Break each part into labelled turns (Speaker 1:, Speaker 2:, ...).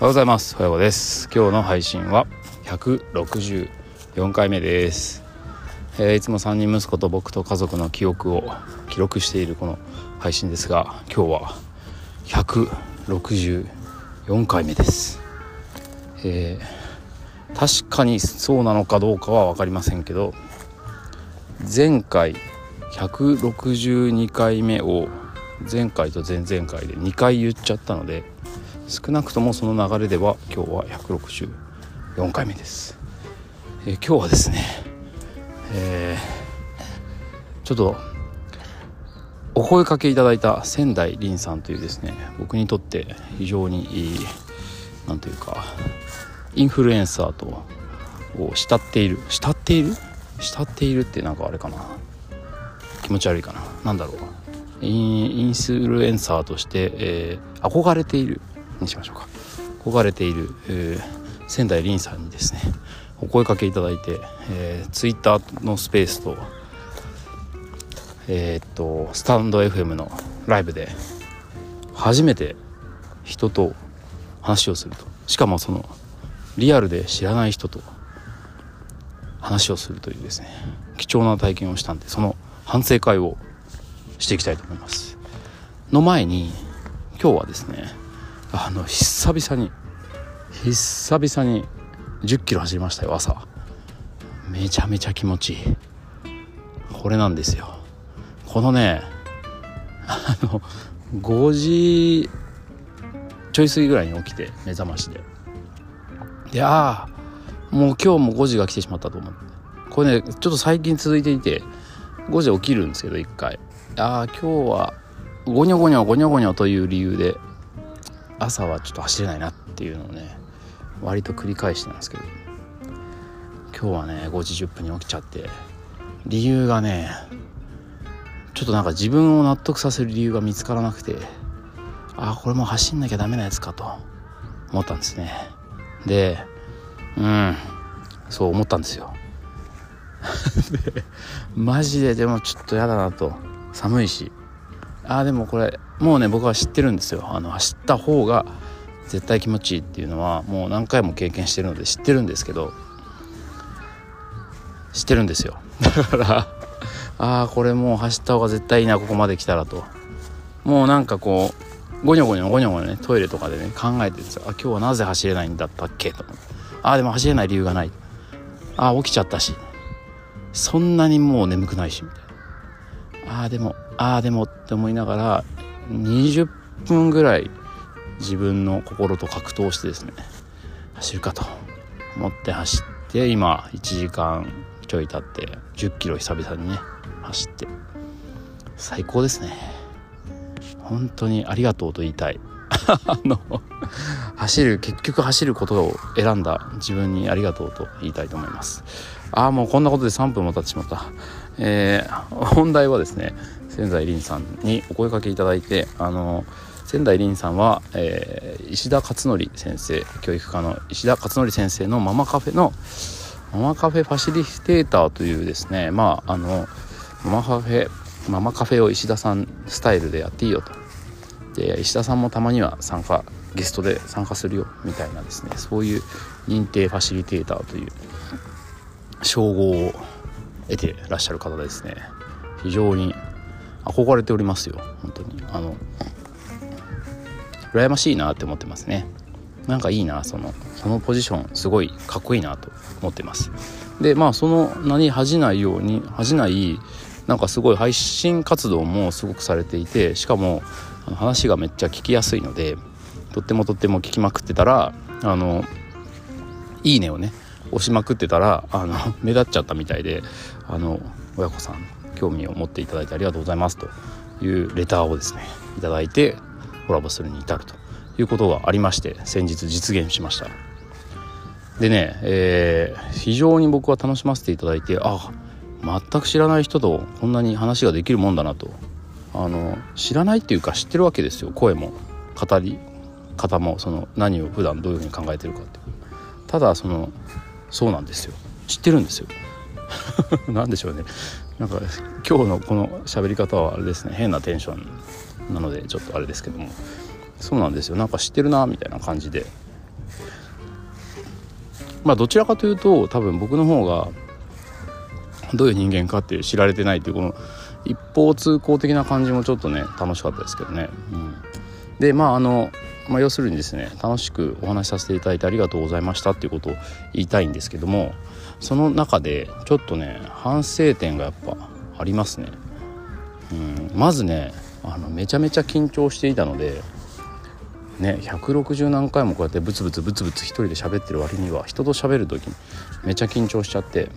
Speaker 1: おはようございます。おはようです。今日の配信は164回目です、えー、いつも3人息子と僕と家族の記憶を記録しているこの配信ですが今日は164回目です、えー、確かにそうなのかどうかは分かりませんけど前回162回目を前回と前々回で2回言っちゃったので少なくともその流れでは今日は164回目です、えー、今日はですね、えー、ちょっとお声かけいただいた仙台凛さんというですね僕にとって非常にいい何というかインフルエンサーとを慕っている慕っている？慕っているってなんかあれかな？気持ち悪いかな？何だろう？インフルエンサーとして、えー、憧れているにしましょうか。憧れている、えー、仙台凛さんにですねお声かけいただいて、えー、ツイッターのスペースとえー、っとスタンド FM のライブで初めて人と話をすると。しかもそのリアルで知らない人と話をするというですね貴重な体験をしたんでその反省会をしていきたいと思います。の前に今日はですねあの久々に久々に1 0キロ走りましたよ朝。めちゃめちゃ気持ちいい。これなんですよ。このねあの5時ちょい過ぎぐらいに起きて目覚ましで。でああもう今日も5時が来てしまったと思って。これねちょっと最近続いていて5時起きるんですけど1回。ああ今日はゴニョゴニョゴニョゴニョという理由で朝はちょっと走れないなっていうのをね割と繰り返してなんですけど。今日はね5時10分に起きちゃって理由がねちょっとなんか自分を納得させる理由が見つからなくてああこれも走んなきゃダメなやつかと思ったんですね。でうんそう思ったんですよ。マジででもちょっと嫌だなと。寒いし。ああでもこれもうね僕は知ってるんですよ。あの走った方が絶対気持ちいいっていうのはもう何回も経験してるので知ってるんですけど知ってるんですよ。だからああこれもう走った方が絶対いいなここまで来たらと。もうなんかこうゴニョゴニョゴニョゴニョねトイレとかでね考えてるんですよあ今日はなぜ走れないんだったっけ？とああでも走れない理由がない。ああ起きちゃったし。そんなにもう眠くないしみたいな。ああでもああでもって思いながら20分ぐらい自分の心と格闘してですね走るかと思って走って今1時間ちょい経って1 0キロ久々にね走って。最高ですね。本当にありがとうと言いたい。あの走る結局走ることを選んだ自分にありがとうと言いたいと思います。ああもうこんなことで3分も経ってしまった。えー、本題はですね仙台凛さんにお声かけいただいてあの仙台凛さんは、えー、石田勝則先生教育科の石田勝則先生のママカフェのママカフェファシリテーターというですねまああのママカフェママカフェを石田さんスタイルでやっていいよと。で石田さんもたまには参加ゲストで参加するよみたいなですねそういう認定ファシリテーターという称号を得てらっしゃる方ですね。非常に憧れておりますよ。本当に。あの羨ましいなって思ってますね。なんかいいなそのそのポジションすごいかっこいいなと思ってます。でまあその名に恥じないように恥じないなんかすごい配信活動もすごくされていてしかも話がめっちゃ聞きやすいのでとってもとっても聞きまくってたらあのいいねをね押しまくってたらあの目立っちゃったみたいであの親子さん興味を持っていただいてありがとうございますというレターをですね頂いてコラボするに至るということがありまして先日実現しました。でね、えー、非常に僕は楽しませていただいてあ全く知らない人とこんなに話ができるもんだなと。あの知らないっていうか知ってるわけですよ声も。語り方もその何を普段どういうふうに考えてるかって。ただそのそうなんですよ。知ってるんですよ。何でしょうね。なんか今日のこの喋り方はあれですね。変なテンションなのでちょっとあれですけども。そうなんですよ。なんか知ってるなみたいな感じで。まあどちらかというと多分僕の方がどういう人間かって知られてないっていうこの一方通行的な感じもちょっとね楽しかったですけどね。うん、でまああの、まあ、要するにですね楽しくお話しさせていただいてありがとうございましたっていうことを言いたいんですけども。その中でちょっとね反省点がやっぱありますね。うん、まずねあのめちゃめちゃ緊張していたのでね160何回もこうやってブツブツブツブツ一人で喋ってる割には人と喋る時にめちゃ緊張しちゃって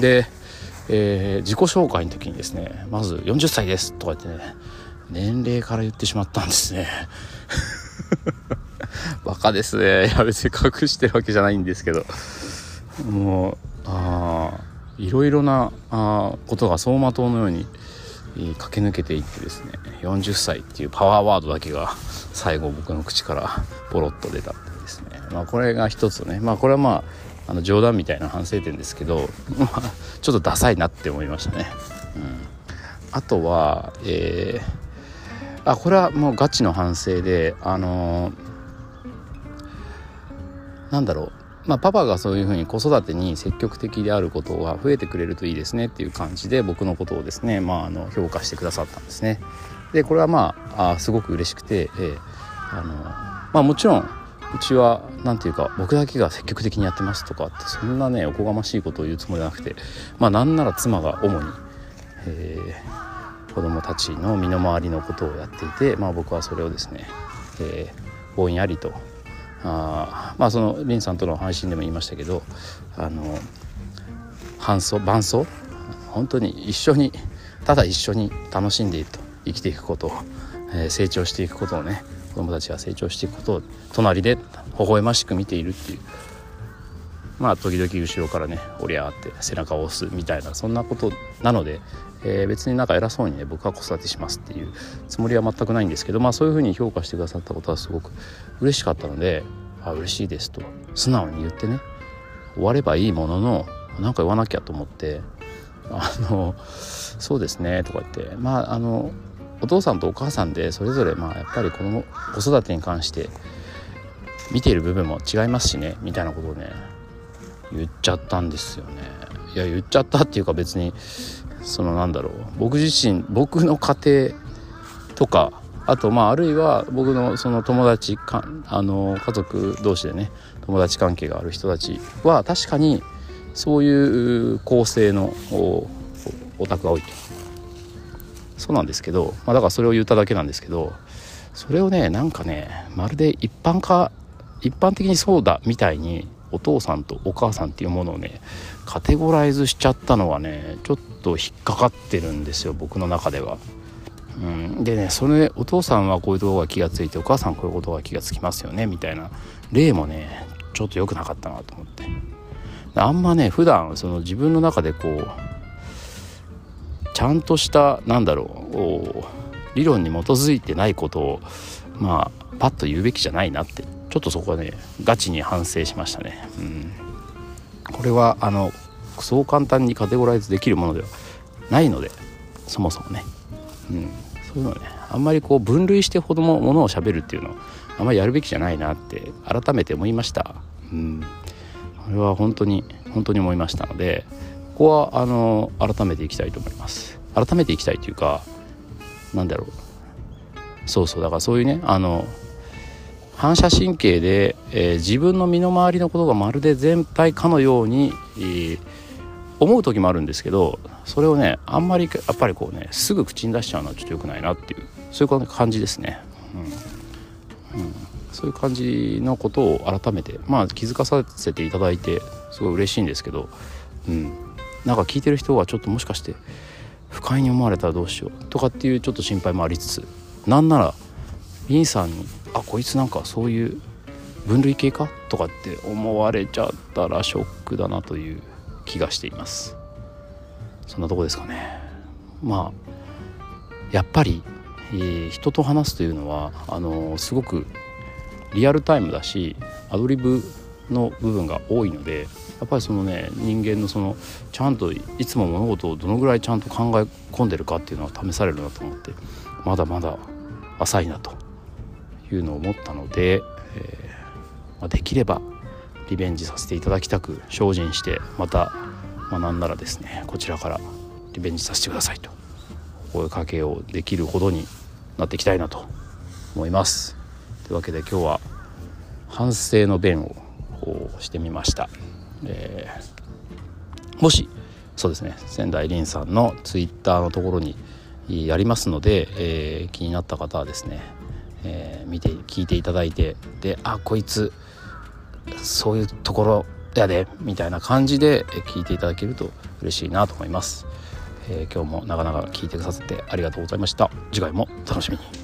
Speaker 1: でえー、自己紹介の時にですねまず40歳ですとか言ってね年齢から言ってしまったんですね。バカですね。いや別に隠してるわけじゃないんですけど。もうあいろいろなあことが走馬灯のように駆け抜けていってですね40歳っていうパワーワードだけが最後僕の口からポロッと出たってですね。まあこれが一つね。まあこれはまああの冗談みたいな反省点ですけど、ちょっとダサいなって思いましたね。うん、あとは、えー、あこれはもうガチの反省であのー、なんだろう。まあ、パパがそういうふうに子育てに積極的であることが増えてくれるといいですねっていう感じで僕のことをですね、まあ、あの評価してくださったんですね。でこれはまああすごく嬉しくて、えーあのまあ、もちろんうちは何て言うか僕だけが積極的にやってますとかってそんなねおこがましいことを言うつもりはなくてまあなんなら妻が主に、えー、子供たちの身の回りのことをやっていて、まあ、僕はそれをですね、えー、ぼんやりとあまあそのリンさんとの配信でも言いましたけどあの伴奏伴奏？本当に一緒にただ一緒に楽しんでいると生きていくことを、えー、成長していくことをね子供たちが成長していくことを隣で微笑ましく見ているっていう。まあ時々後ろからね「おりゃ」って背中を押すみたいなそんなことなので、えー、別になんか偉そうにね僕は子育てしますっていうつもりは全くないんですけどまあそういうふうに評価してくださったことはすごく嬉しかったので「あ嬉しいです」と素直に言ってね終わればいいものの何か言わなきゃと思って「あのそうですね」とか言ってまああのお父さんとお母さんでそれぞれまあやっぱり子供子育てに関して見ている部分も違いますしねみたいなことをね言っちゃったんですよね。いや言っちゃったっていうか別にそのなんだろう。僕自身僕の家庭とかあとまああるいは僕のその友達かあの家族同士でね友達関係がある人たちは確かにそういう構成のお宅が多いと。そうなんですけど、まあ、だからそれを言っただけなんですけどそれをねなんかねまるで一般化一般的にそうだみたいにお父さんとお母さんっていうものをねカテゴライズしちゃったのはねちょっと引っかかってるんですよ僕の中では。うん、でねそれお父さんはこういうとこが気が付いてお母さんこういうことが気が付きますよねみたいな。例もねちょっと良くなかったなと思って。あんまね普段その自分の中でこうちゃんとしたなんだろう理論に基づいてないことをまあパッと言うべきじゃないなって。ちょっとそこはねガチに反省しましたね。うん、これはあのそう簡単にカテゴライズできるものではないのでそもそもね、うん、そういうのねあんまりこう分類してほどもものをしゃべるっていうのをあんまりやるべきじゃないなって改めて思いました。うん、これは本当に本当に思いましたのでここはあの改めていきたいと思います。改めていきたいというかなんだろう。そうそうだからそういうねあの反射神経で、えー、自分の身の回りのことがまるで全体かのように、えー、思う時もあるんですけどそれをねあんまりやっぱりこうねすぐ口に出しちゃうのはちょっと良くないなっていうそういう感じですね。うん、うん、そういう感じのことを改めてまあ気づかさせていただいてすごい嬉しいんですけど、うん、なんか聞いてる人はちょっともしかして不快に思われたらどうしようとかっていうちょっと心配もありつつなんならリンさんに「あこいつなんかそういう分類系か?」とかって思われちゃったらショックだなという気がしていますそんなとこですかねまあやっぱり、えー、人と話すというのはあのー、すごくリアルタイムだしアドリブの部分が多いのでやっぱりそのね人間のそのちゃんといつも物事をどのぐらいちゃんと考え込んでるかっていうのは試されるなと思ってまだまだ浅いなというのを思ったので、えまあ、できればリベンジさせていただきたく精進してまた、まあ、なんならですねこちらからリベンジさせてくださいと声かけをできるほどになっていきたいなと思います。というわけで今日は反省の弁をしてみました。えー、もしそうですね仙台凛さんのツイッターのところにやりますので、えー、気になった方はですね、えー、見て聞いていただいてであこいつそういうところやでみたいな感じで聞いていただけると嬉しいなと思います、えー、今日もなかなか聞いてくださってありがとうございました。次回も楽しみに。